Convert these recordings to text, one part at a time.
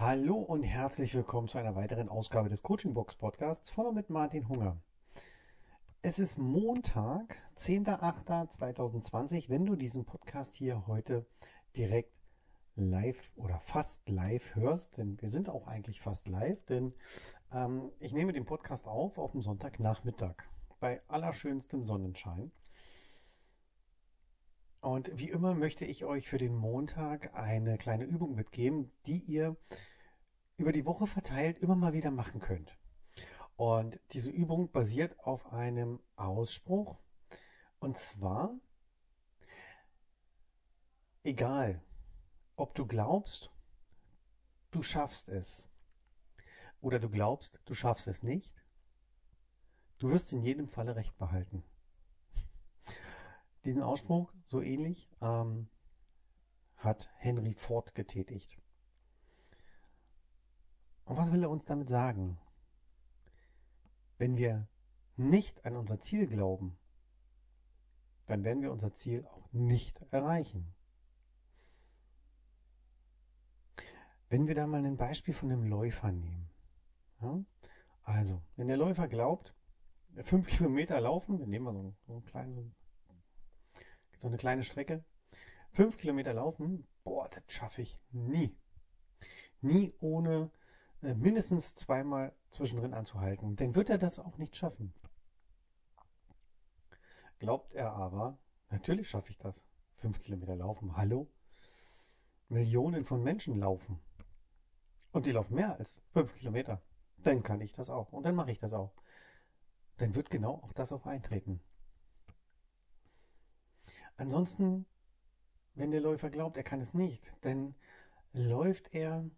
Hallo und herzlich willkommen zu einer weiteren Ausgabe des Coaching Box Podcasts von und mit Martin Hunger. Es ist Montag, 10.08.2020, wenn du diesen Podcast hier heute direkt live oder fast live hörst, denn wir sind auch eigentlich fast live, denn ähm, ich nehme den Podcast auf auf dem Sonntagnachmittag bei allerschönstem Sonnenschein. Und wie immer möchte ich euch für den Montag eine kleine Übung mitgeben, die ihr über die Woche verteilt immer mal wieder machen könnt. Und diese Übung basiert auf einem Ausspruch. Und zwar, egal, ob du glaubst, du schaffst es, oder du glaubst, du schaffst es nicht, du wirst in jedem Falle recht behalten. Diesen Ausspruch, so ähnlich, ähm, hat Henry Ford getätigt. Und was will er uns damit sagen? Wenn wir nicht an unser Ziel glauben, dann werden wir unser Ziel auch nicht erreichen. Wenn wir da mal ein Beispiel von einem Läufer nehmen. Ja? Also, wenn der Läufer glaubt, fünf Kilometer laufen, wir nehmen mal so einen, so einen kleinen so eine kleine Strecke. Fünf Kilometer laufen, boah, das schaffe ich nie. Nie ohne äh, mindestens zweimal zwischendrin anzuhalten. Dann wird er das auch nicht schaffen. Glaubt er aber, natürlich schaffe ich das. Fünf Kilometer laufen, hallo? Millionen von Menschen laufen. Und die laufen mehr als fünf Kilometer. Dann kann ich das auch. Und dann mache ich das auch. Dann wird genau auch das auch eintreten. Ansonsten, wenn der Läufer glaubt, er kann es nicht, dann läuft er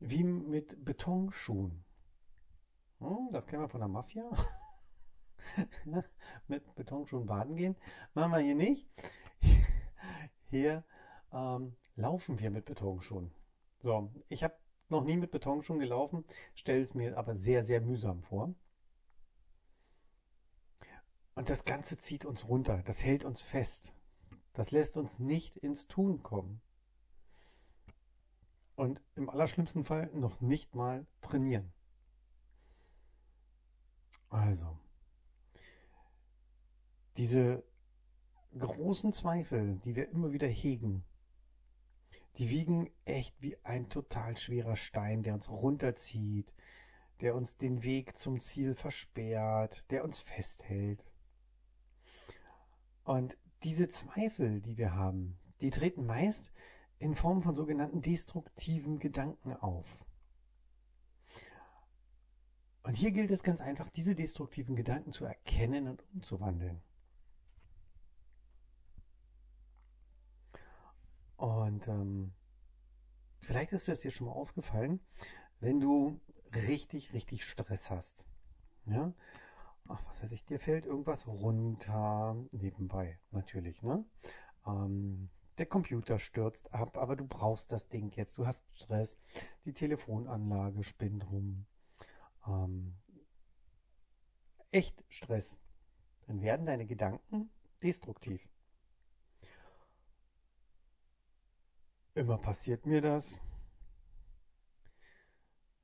wie mit Betonschuhen. Hm, das kennen wir von der Mafia. mit Betonschuhen baden gehen. Machen wir hier nicht. Hier ähm, laufen wir mit Betonschuhen. So, ich habe noch nie mit Betonschuhen gelaufen, stelle es mir aber sehr, sehr mühsam vor. Und das Ganze zieht uns runter, das hält uns fest. Das lässt uns nicht ins Tun kommen. Und im allerschlimmsten Fall noch nicht mal trainieren. Also, diese großen Zweifel, die wir immer wieder hegen, die wiegen echt wie ein total schwerer Stein, der uns runterzieht, der uns den Weg zum Ziel versperrt, der uns festhält. Und diese Zweifel, die wir haben, die treten meist in Form von sogenannten destruktiven Gedanken auf. Und hier gilt es ganz einfach, diese destruktiven Gedanken zu erkennen und umzuwandeln. Und ähm, vielleicht ist das dir schon mal aufgefallen, wenn du richtig, richtig Stress hast. Ja? Ach, was weiß ich, dir fällt irgendwas runter, nebenbei natürlich, ne? Ähm, der Computer stürzt ab, aber du brauchst das Ding jetzt, du hast Stress, die Telefonanlage spinnt rum. Ähm, echt Stress. Dann werden deine Gedanken destruktiv. Immer passiert mir das.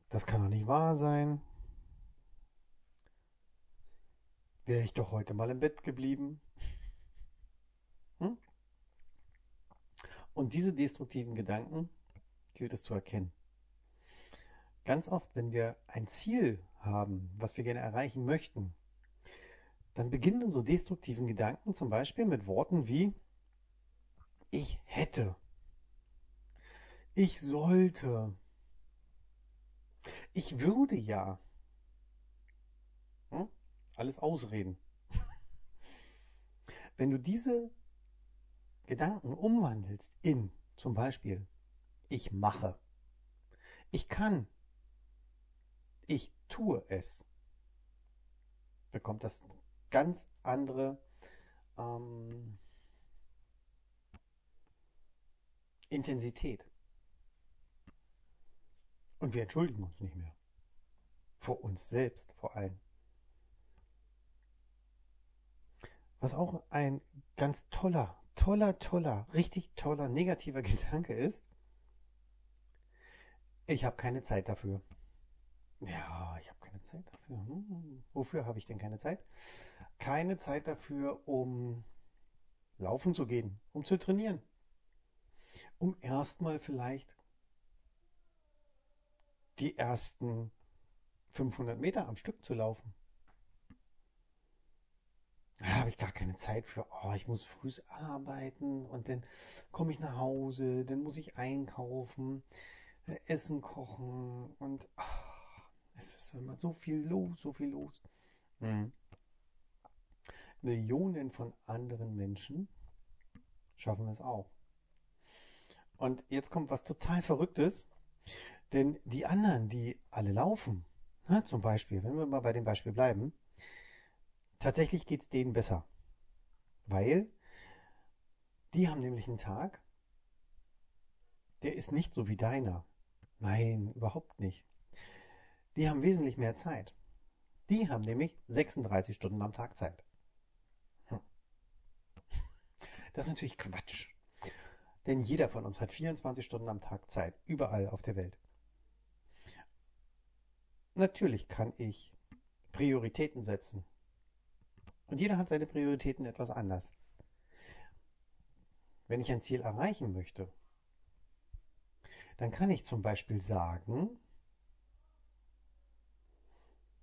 Das kann doch nicht wahr sein. Wäre ich doch heute mal im Bett geblieben. Hm? Und diese destruktiven Gedanken gilt es zu erkennen. Ganz oft, wenn wir ein Ziel haben, was wir gerne erreichen möchten, dann beginnen unsere destruktiven Gedanken zum Beispiel mit Worten wie ich hätte, ich sollte, ich würde ja. Alles Ausreden. Wenn du diese Gedanken umwandelst in zum Beispiel ich mache, ich kann, ich tue es, bekommt das ganz andere ähm, Intensität. Und wir entschuldigen uns nicht mehr. Vor uns selbst vor allem. Was auch ein ganz toller, toller, toller, richtig toller negativer Gedanke ist, ich habe keine Zeit dafür. Ja, ich habe keine Zeit dafür. Hm, wofür habe ich denn keine Zeit? Keine Zeit dafür, um laufen zu gehen, um zu trainieren. Um erstmal vielleicht die ersten 500 Meter am Stück zu laufen. Da habe ich gar keine Zeit für. Oh, ich muss früh arbeiten und dann komme ich nach Hause, dann muss ich einkaufen, äh, Essen kochen und ach, es ist immer so viel los, so viel los. Mhm. Millionen von anderen Menschen schaffen es auch. Und jetzt kommt was total Verrücktes, denn die anderen, die alle laufen, ne, zum Beispiel, wenn wir mal bei dem Beispiel bleiben, tatsächlich geht es denen besser, weil die haben nämlich einen Tag, der ist nicht so wie deiner. Nein, überhaupt nicht. Die haben wesentlich mehr Zeit. Die haben nämlich 36 Stunden am Tag Zeit. Hm. Das ist natürlich Quatsch. Denn jeder von uns hat 24 Stunden am Tag Zeit, überall auf der Welt. Natürlich kann ich Prioritäten setzen. Und jeder hat seine Prioritäten etwas anders. Wenn ich ein Ziel erreichen möchte, dann kann ich zum Beispiel sagen,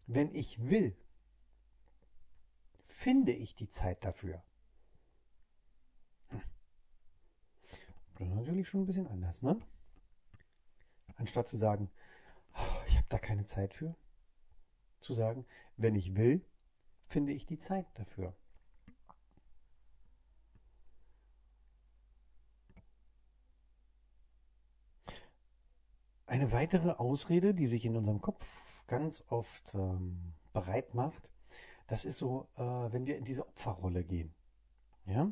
wenn ich will, finde ich die Zeit dafür. Hm. Das ist natürlich schon ein bisschen anders, ne? Anstatt zu sagen, oh, ich habe da keine Zeit für, zu sagen, wenn ich will, finde ich die Zeit dafür. Eine weitere Ausrede, die sich in unserem Kopf ganz oft ähm, bereit macht, das ist so, äh, wenn wir in diese Opferrolle gehen. Ja?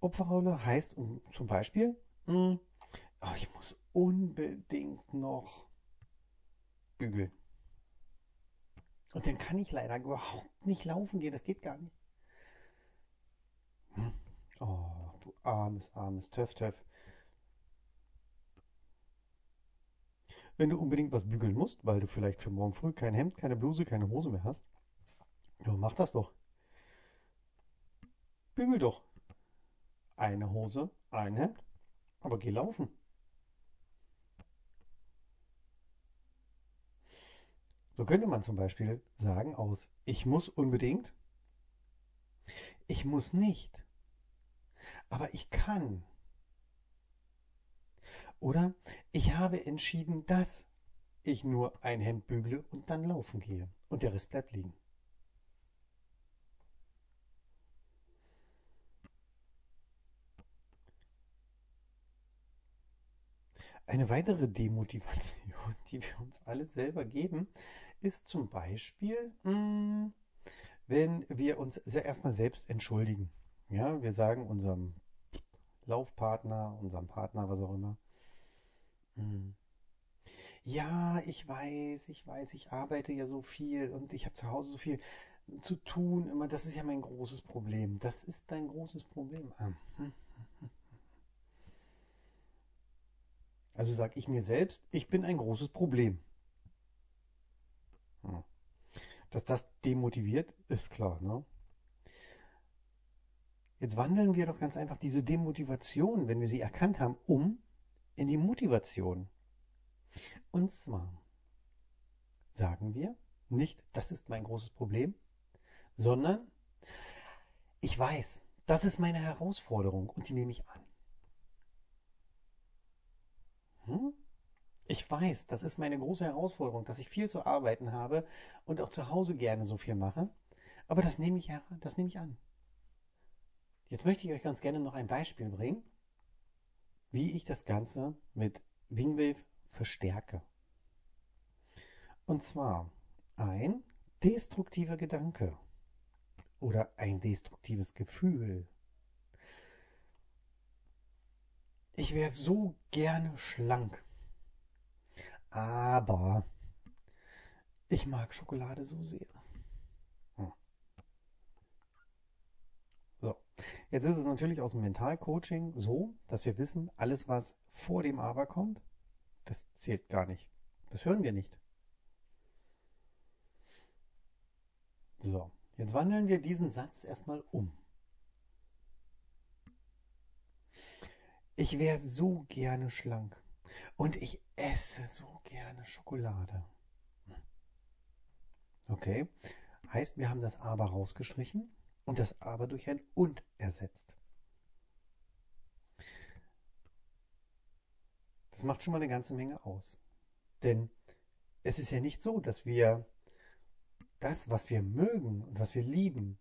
Opferrolle heißt um, zum Beispiel, mh, hm, oh, ich muss unbedingt noch bügeln. Und dann kann ich leider überhaupt nicht laufen gehen. Das geht gar nicht. Hm? Oh, du armes, armes Töff, Töff. Wenn du unbedingt was bügeln musst, weil du vielleicht für morgen früh kein Hemd, keine Bluse, keine Hose mehr hast, ja, mach das doch. Bügel doch. Eine Hose, ein Hemd, aber geh laufen. So könnte man zum Beispiel sagen aus ich muss unbedingt, ich muss nicht, aber ich kann. Oder ich habe entschieden, dass ich nur ein Hemd bügle und dann laufen gehe und der Rest bleibt liegen. Eine weitere Demotivation, die wir uns alle selber geben, ist zum Beispiel, mh, hm, wenn wir uns erstmal selbst entschuldigen. Ja, wir sagen unserem Laufpartner, unserem Partner, was auch immer. Mh, hm, ja, ich weiß, ich weiß, ich arbeite ja so viel und ich habe zu Hause so viel zu tun. Immer, das ist ja mein großes Problem. Das ist dein großes Problem. Ah, hm, also sage ich mir selbst, ich bin ein großes Problem. Dass das demotiviert, ist klar. Ne? Jetzt wandeln wir doch ganz einfach diese Demotivation, wenn wir sie erkannt haben, um in die Motivation. Und zwar sagen wir nicht, das ist mein großes Problem, sondern ich weiß, das ist meine Herausforderung und die nehme ich an. Hm? Ich weiß, das ist meine große Herausforderung, dass ich viel zu arbeiten habe und auch zu Hause gerne so viel mache. Aber das nehme ich, das nehme ich an. Jetzt möchte ich euch ganz gerne noch ein Beispiel bringen, wie ich das Ganze mit Wingwave verstärke. Und zwar ein destruktiver Gedanke oder ein destruktives Gefühl. Ich wäre so gerne schlank. Aber ich mag Schokolade so sehr. Hm. So, jetzt ist es natürlich aus dem Mentalcoaching so, dass wir wissen, alles was vor dem Aber kommt, das zählt gar nicht. Das hören wir nicht. So, jetzt wandeln wir diesen Satz erstmal um. Ich wäre so gerne schlank und ich esse so gerne Schokolade. Okay, heißt, wir haben das Aber rausgestrichen und das Aber durch ein Und ersetzt. Das macht schon mal eine ganze Menge aus. Denn es ist ja nicht so, dass wir das, was wir mögen und was wir lieben,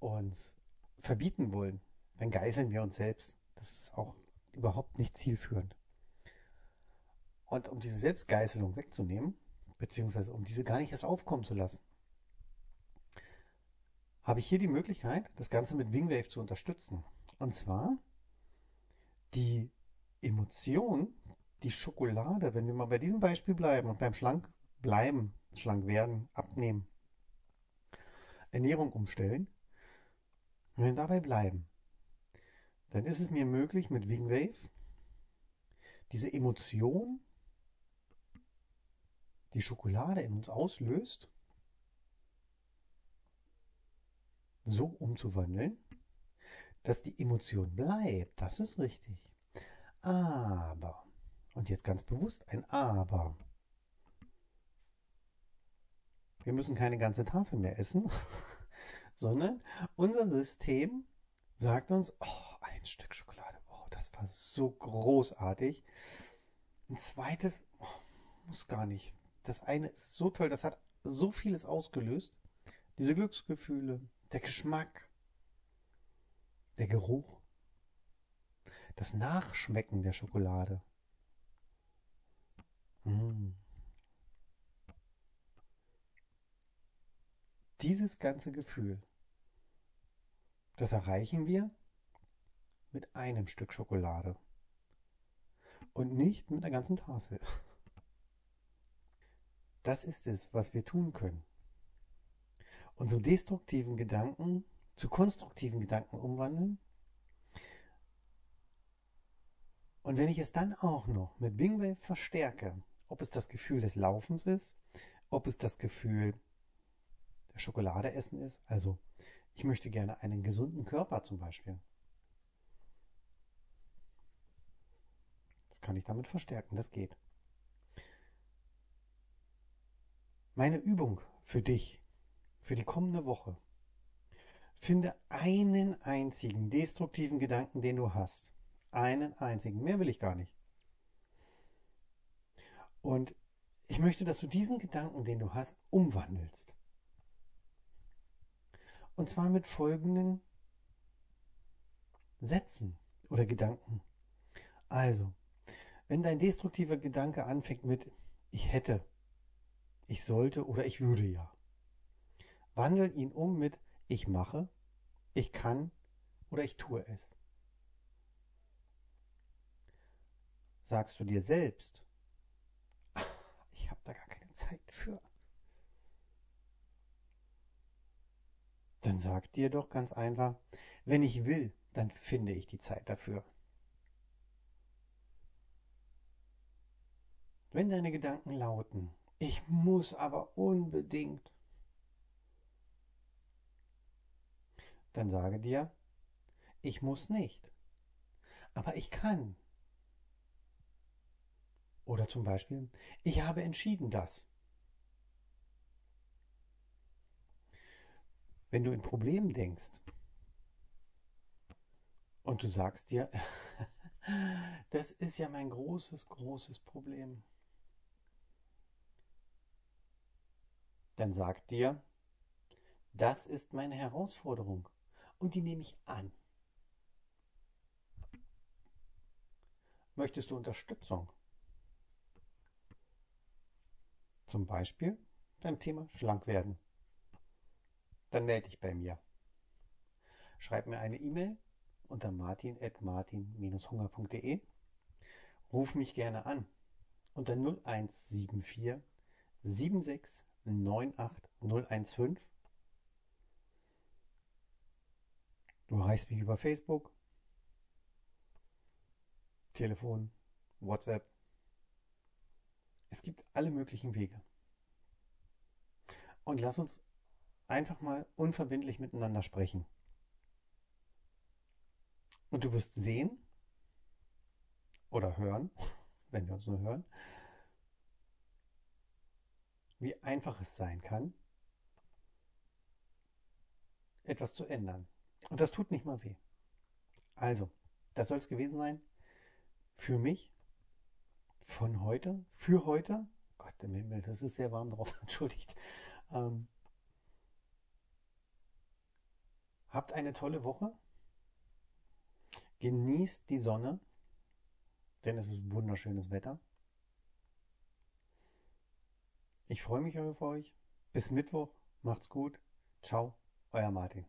uns verbieten wollen. Dann geißeln wir uns selbst. Das ist auch überhaupt nicht zielführend. Und um diese Selbstgeißelung wegzunehmen, beziehungsweise um diese gar nicht erst aufkommen zu lassen, habe ich hier die Möglichkeit, das Ganze mit Wingwave zu unterstützen. Und zwar die Emotion, die Schokolade, wenn wir mal bei diesem Beispiel bleiben und beim Schlank bleiben, schlank werden, abnehmen, Ernährung umstellen, wenn wir dabei bleiben, dann ist es mir möglich mit Wingwave diese Emotion, die Schokolade in uns auslöst, so umzuwandeln, dass die Emotion bleibt. Das ist richtig. Aber, und jetzt ganz bewusst ein Aber. Wir müssen keine ganze Tafel mehr essen, sondern unser System sagt uns, oh, ein Stück Schokolade, oh, das war so großartig. Ein zweites, oh, muss gar nicht. Das eine ist so toll, das hat so vieles ausgelöst. Diese Glücksgefühle, der Geschmack, der Geruch, das Nachschmecken der Schokolade. Mmh. Dieses ganze Gefühl, das erreichen wir mit einem Stück Schokolade und nicht mit einer ganzen Tafel. Das ist es, was wir tun können. Unsere destruktiven Gedanken zu konstruktiven Gedanken umwandeln. Und wenn ich es dann auch noch mit Wingwave verstärke, ob es das Gefühl des Laufens ist, ob es das Gefühl der Schokolade essen ist. Also ich möchte gerne einen gesunden Körper zum Beispiel. Das kann ich damit verstärken, das geht. Meine Übung für dich, für die kommende Woche. Finde einen einzigen destruktiven Gedanken, den du hast. Einen einzigen. Mehr will ich gar nicht. Und ich möchte, dass du diesen Gedanken, den du hast, umwandelst. Und zwar mit folgenden Sätzen oder Gedanken. Also, wenn dein destruktiver Gedanke anfängt mit ich hätte, ich sollte oder ich würde ja, wandel ihn um mit ich mache, ich kann oder ich tue es. Sagst du dir selbst, ich habe da gar keine Zeit für. Dann sag dir doch ganz einfach, wenn ich will, dann finde ich die Zeit dafür. Wenn deine Gedanken lauten, ich muss aber unbedingt, dann sage dir, ich muss nicht, aber ich kann. Oder zum Beispiel, ich habe entschieden das. Wenn du in Problemen denkst und du sagst dir, das ist ja mein großes, großes Problem, dann sag dir, das ist meine Herausforderung und die nehme ich an. Möchtest du Unterstützung? Zum Beispiel beim Thema Schlank werden dann melde dich bei mir. Schreib mir eine E-Mail unter martin.martin-hunger.de. Ruf mich gerne an unter 0174 76 98 015. Du erreichst mich über Facebook, Telefon, WhatsApp. Es gibt alle möglichen Wege. Und lass uns einfach mal unverbindlich miteinander sprechen. Und du wirst sehen oder hören, wenn wir uns nur hören, wie einfach es sein kann, etwas zu ändern. Und das tut nicht mal weh. Also, das soll es gewesen sein. Für mich, von heute, für heute. Gott im Himmel, das ist sehr warm drauf, entschuldigt. Ähm, habt eine tolle Woche. Genießt die Sonne, denn es ist wunderschönes Wetter. Ich freue mich auf euch. Bis Mittwoch. Macht's gut. Ciao, euer Martin.